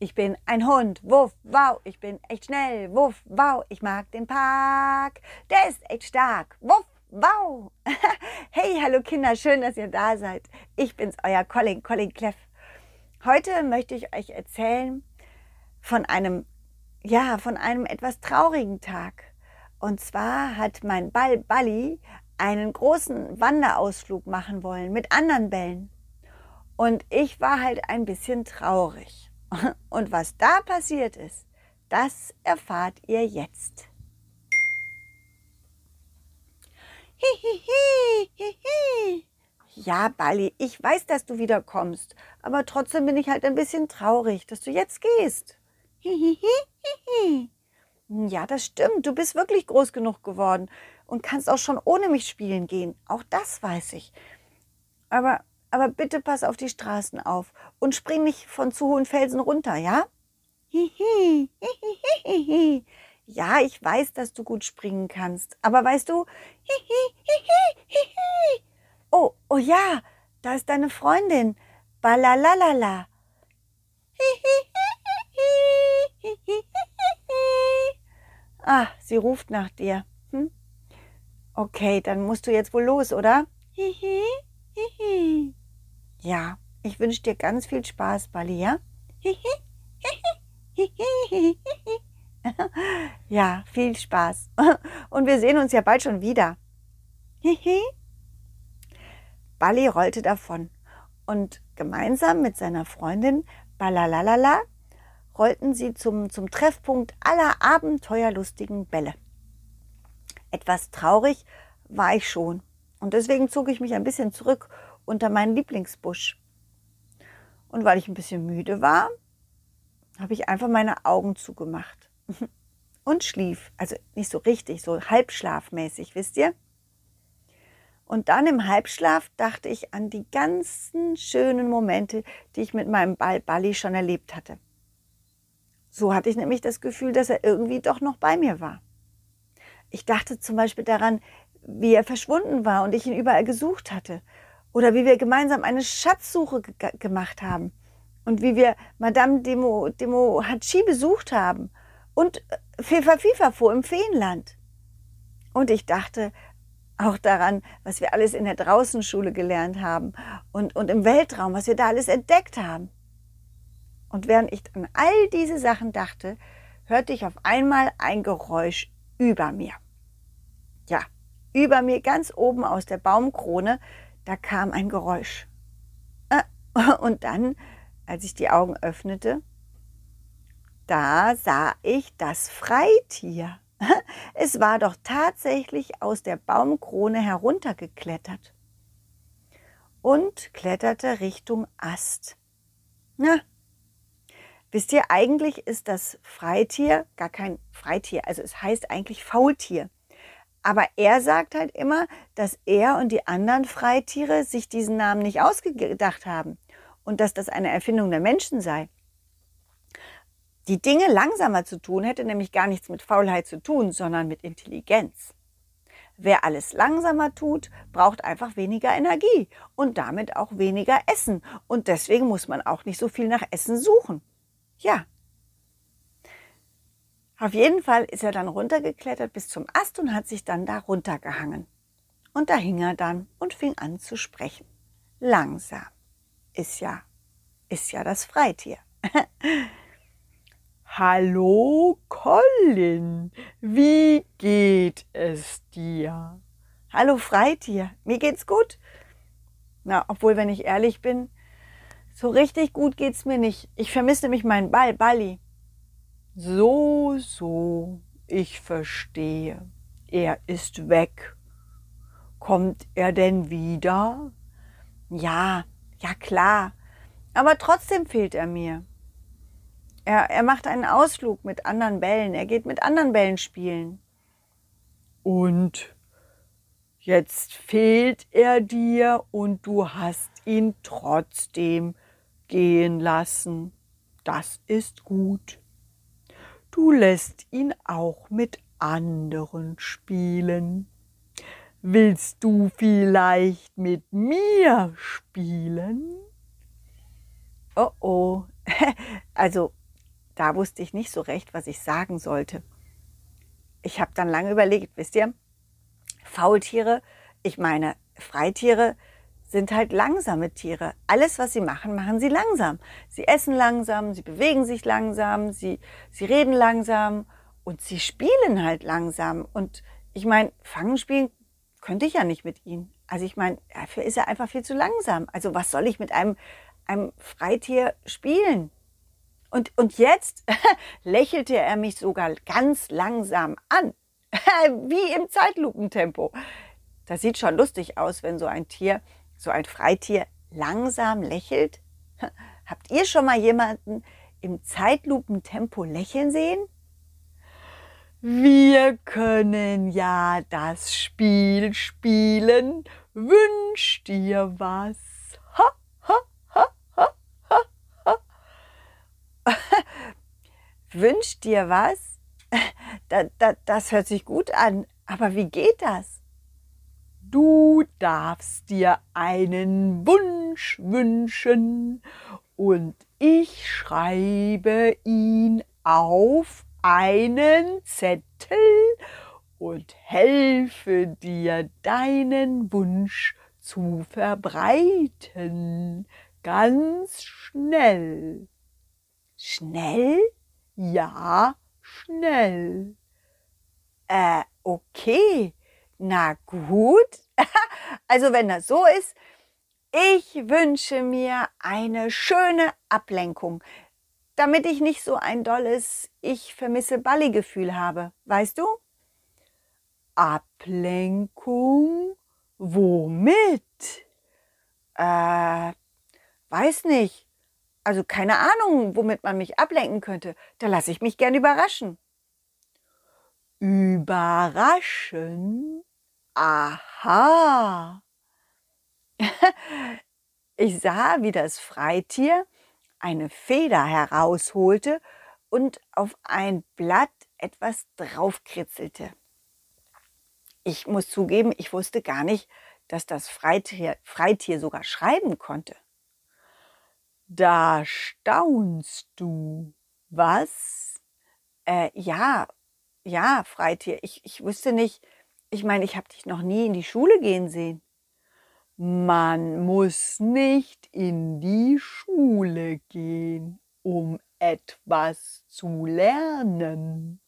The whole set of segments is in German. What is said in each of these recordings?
Ich bin ein Hund, wuff, wow, ich bin echt schnell, wuff, wow, ich mag den Park, der ist echt stark, wuff, wow. hey, hallo Kinder, schön, dass ihr da seid. Ich bin's, euer Colin, Colin Cleff. Heute möchte ich euch erzählen von einem, ja, von einem etwas traurigen Tag. Und zwar hat mein Ball Balli einen großen Wanderausflug machen wollen mit anderen Bällen. Und ich war halt ein bisschen traurig. Und was da passiert ist, das erfahrt ihr jetzt. Hihihi, Ja, Bali, ich weiß, dass du wieder kommst, aber trotzdem bin ich halt ein bisschen traurig, dass du jetzt gehst. Hihihi, Ja, das stimmt, du bist wirklich groß genug geworden und kannst auch schon ohne mich spielen gehen. Auch das weiß ich. Aber aber bitte pass auf die Straßen auf und spring nicht von zu hohen Felsen runter, ja? Hihi, hihi, Ja, ich weiß, dass du gut springen kannst, aber weißt du, Oh, oh ja, da ist deine Freundin. Balalalala. Ah, sie ruft nach dir. Hm? Okay, dann musst du jetzt wohl los, oder? Hihi, hihi. Ja, ich wünsche dir ganz viel Spaß, Bali, ja? ja, viel Spaß. Und wir sehen uns ja bald schon wieder. Bali rollte davon und gemeinsam mit seiner Freundin Balalalala rollten sie zum, zum Treffpunkt aller abenteuerlustigen Bälle. Etwas traurig war ich schon und deswegen zog ich mich ein bisschen zurück unter meinen Lieblingsbusch. Und weil ich ein bisschen müde war, habe ich einfach meine Augen zugemacht und schlief. Also nicht so richtig, so halbschlafmäßig, wisst ihr? Und dann im Halbschlaf dachte ich an die ganzen schönen Momente, die ich mit meinem Ball Balli schon erlebt hatte. So hatte ich nämlich das Gefühl, dass er irgendwie doch noch bei mir war. Ich dachte zum Beispiel daran, wie er verschwunden war und ich ihn überall gesucht hatte oder wie wir gemeinsam eine Schatzsuche gemacht haben. Und wie wir Madame Demo, Demo Hachi besucht haben. Und äh, Fefa Fifafo im Feenland. Und ich dachte auch daran, was wir alles in der Draußenschule gelernt haben und, und im Weltraum, was wir da alles entdeckt haben. Und während ich an all diese Sachen dachte, hörte ich auf einmal ein Geräusch über mir. Ja, über mir ganz oben aus der Baumkrone da kam ein Geräusch. Äh, und dann, als ich die Augen öffnete, da sah ich das Freitier. Es war doch tatsächlich aus der Baumkrone heruntergeklettert und kletterte Richtung Ast. Na, wisst ihr, eigentlich ist das Freitier gar kein Freitier, also es heißt eigentlich Faultier. Aber er sagt halt immer, dass er und die anderen Freitiere sich diesen Namen nicht ausgedacht haben und dass das eine Erfindung der Menschen sei. Die Dinge langsamer zu tun hätte nämlich gar nichts mit Faulheit zu tun, sondern mit Intelligenz. Wer alles langsamer tut, braucht einfach weniger Energie und damit auch weniger Essen. Und deswegen muss man auch nicht so viel nach Essen suchen. Ja, auf jeden Fall ist er dann runtergeklettert bis zum Ast und hat sich dann da runtergehangen. Und da hing er dann und fing an zu sprechen. Langsam. Ist ja, ist ja das Freitier. Hallo Colin, wie geht es dir? Hallo Freitier, mir geht's gut. Na, obwohl, wenn ich ehrlich bin, so richtig gut geht's mir nicht. Ich vermisse nämlich meinen Ball, Balli. So, so, ich verstehe. Er ist weg. Kommt er denn wieder? Ja, ja klar. Aber trotzdem fehlt er mir. Er, er macht einen Ausflug mit anderen Bällen. Er geht mit anderen Bällen spielen. Und jetzt fehlt er dir und du hast ihn trotzdem gehen lassen. Das ist gut. Du lässt ihn auch mit anderen spielen. Willst du vielleicht mit mir spielen? Oh oh. Also, da wusste ich nicht so recht, was ich sagen sollte. Ich habe dann lange überlegt, wisst ihr, Faultiere, ich meine Freitiere, sind halt langsame Tiere. Alles, was sie machen, machen sie langsam. Sie essen langsam, sie bewegen sich langsam, sie, sie reden langsam und sie spielen halt langsam. Und ich meine, Fangen spielen könnte ich ja nicht mit ihnen. Also ich meine, dafür ist er einfach viel zu langsam. Also was soll ich mit einem, einem Freitier spielen? Und, und jetzt lächelte er mich sogar ganz langsam an, wie im Zeitlupentempo. Das sieht schon lustig aus, wenn so ein Tier, so ein Freitier langsam lächelt. Habt ihr schon mal jemanden im Zeitlupentempo lächeln sehen? Wir können ja das Spiel spielen. Wünsch dir was. Wünsch dir was? Da, da, das hört sich gut an. Aber wie geht das? Du darfst dir einen Wunsch wünschen und ich schreibe ihn auf einen Zettel und helfe dir deinen Wunsch zu verbreiten. Ganz schnell. Schnell? Ja, schnell. Äh, okay. Na gut. also wenn das so ist, ich wünsche mir eine schöne Ablenkung damit ich nicht so ein dolles Ich vermisse Balli-Gefühl habe. Weißt du? Ablenkung? Womit? Äh, weiß nicht. Also keine Ahnung, womit man mich ablenken könnte. Da lasse ich mich gern überraschen. Überraschen? Aha. ich sah, wie das Freitier eine Feder herausholte und auf ein Blatt etwas draufkritzelte. Ich muss zugeben, ich wusste gar nicht, dass das Freitier, Freitier sogar schreiben konnte. Da staunst du. Was? Äh, ja, ja, Freitier. Ich, ich wusste nicht, ich meine, ich habe dich noch nie in die Schule gehen sehen. Man muss nicht in die Schule gehen, um etwas zu lernen.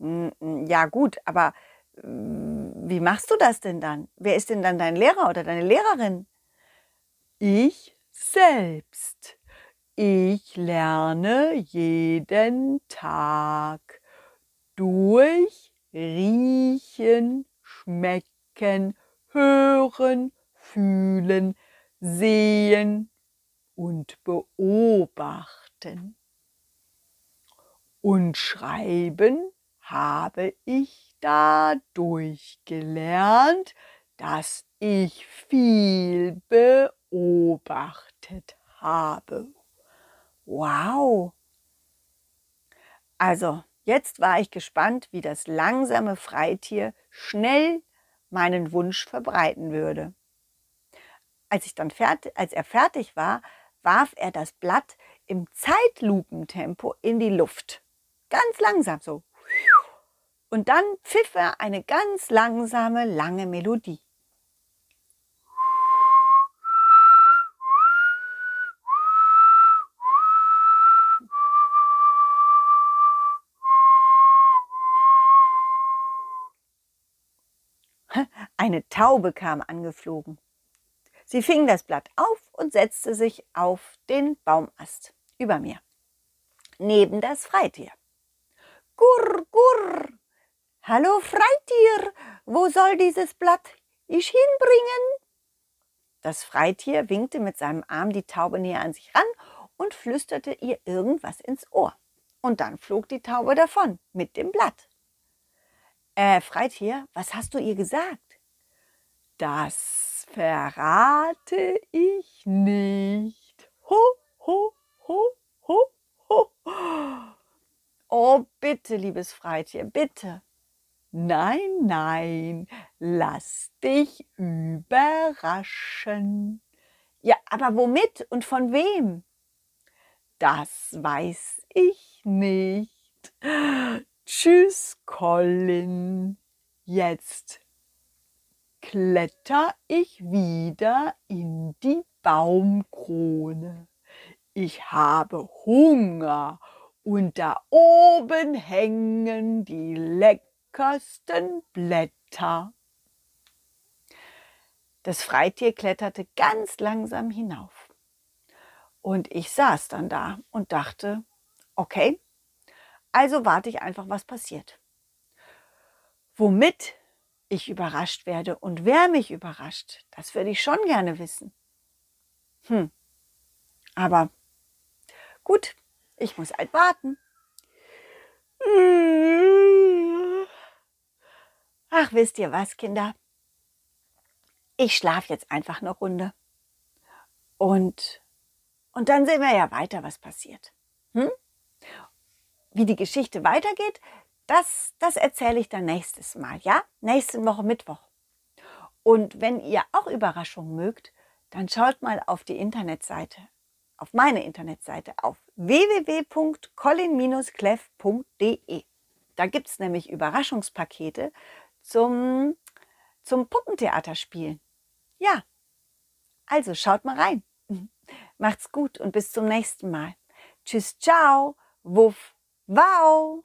Hm, hm, ja gut, aber hm, wie machst du das denn dann? Wer ist denn dann dein Lehrer oder deine Lehrerin? Ich selbst. Ich lerne jeden Tag durch Riechen, Schmecken, hören, fühlen, sehen und beobachten. Und schreiben habe ich dadurch gelernt, dass ich viel beobachtet habe. Wow! Also, jetzt war ich gespannt, wie das langsame Freitier schnell meinen Wunsch verbreiten würde. Als, ich dann fertig, als er fertig war, warf er das Blatt im Zeitlupentempo in die Luft. Ganz langsam so. Und dann pfiff er eine ganz langsame, lange Melodie. Eine Taube kam angeflogen. Sie fing das Blatt auf und setzte sich auf den Baumast über mir, neben das Freitier. Gurr, gurr! Hallo Freitier, wo soll dieses Blatt ich hinbringen? Das Freitier winkte mit seinem Arm die Taube näher an sich ran und flüsterte ihr irgendwas ins Ohr. Und dann flog die Taube davon mit dem Blatt. Äh, Freitier, was hast du ihr gesagt? Das verrate ich nicht. Ho, ho, ho, ho, ho. Oh, bitte, liebes Freitier, bitte. Nein, nein, lass dich überraschen. Ja, aber womit und von wem? Das weiß ich nicht. Tschüss, Colin. Jetzt kletter ich wieder in die Baumkrone. Ich habe Hunger und da oben hängen die leckersten Blätter. Das Freitier kletterte ganz langsam hinauf. Und ich saß dann da und dachte, okay, also warte ich einfach, was passiert. Womit ich überrascht werde und wer mich überrascht, das würde ich schon gerne wissen. Hm, aber gut, ich muss halt warten. Ach, wisst ihr was, Kinder? Ich schlafe jetzt einfach eine Runde. Und, und dann sehen wir ja weiter, was passiert. Hm? Wie die Geschichte weitergeht, das, das erzähle ich dann nächstes Mal, ja? Nächste Woche Mittwoch. Und wenn ihr auch Überraschungen mögt, dann schaut mal auf die Internetseite auf meine Internetseite auf www.colin-cleff.de. Da gibt es nämlich Überraschungspakete zum, zum Puppentheaterspielen. Ja, also schaut mal rein. Macht's gut und bis zum nächsten Mal. Tschüss, ciao, wuff, wow.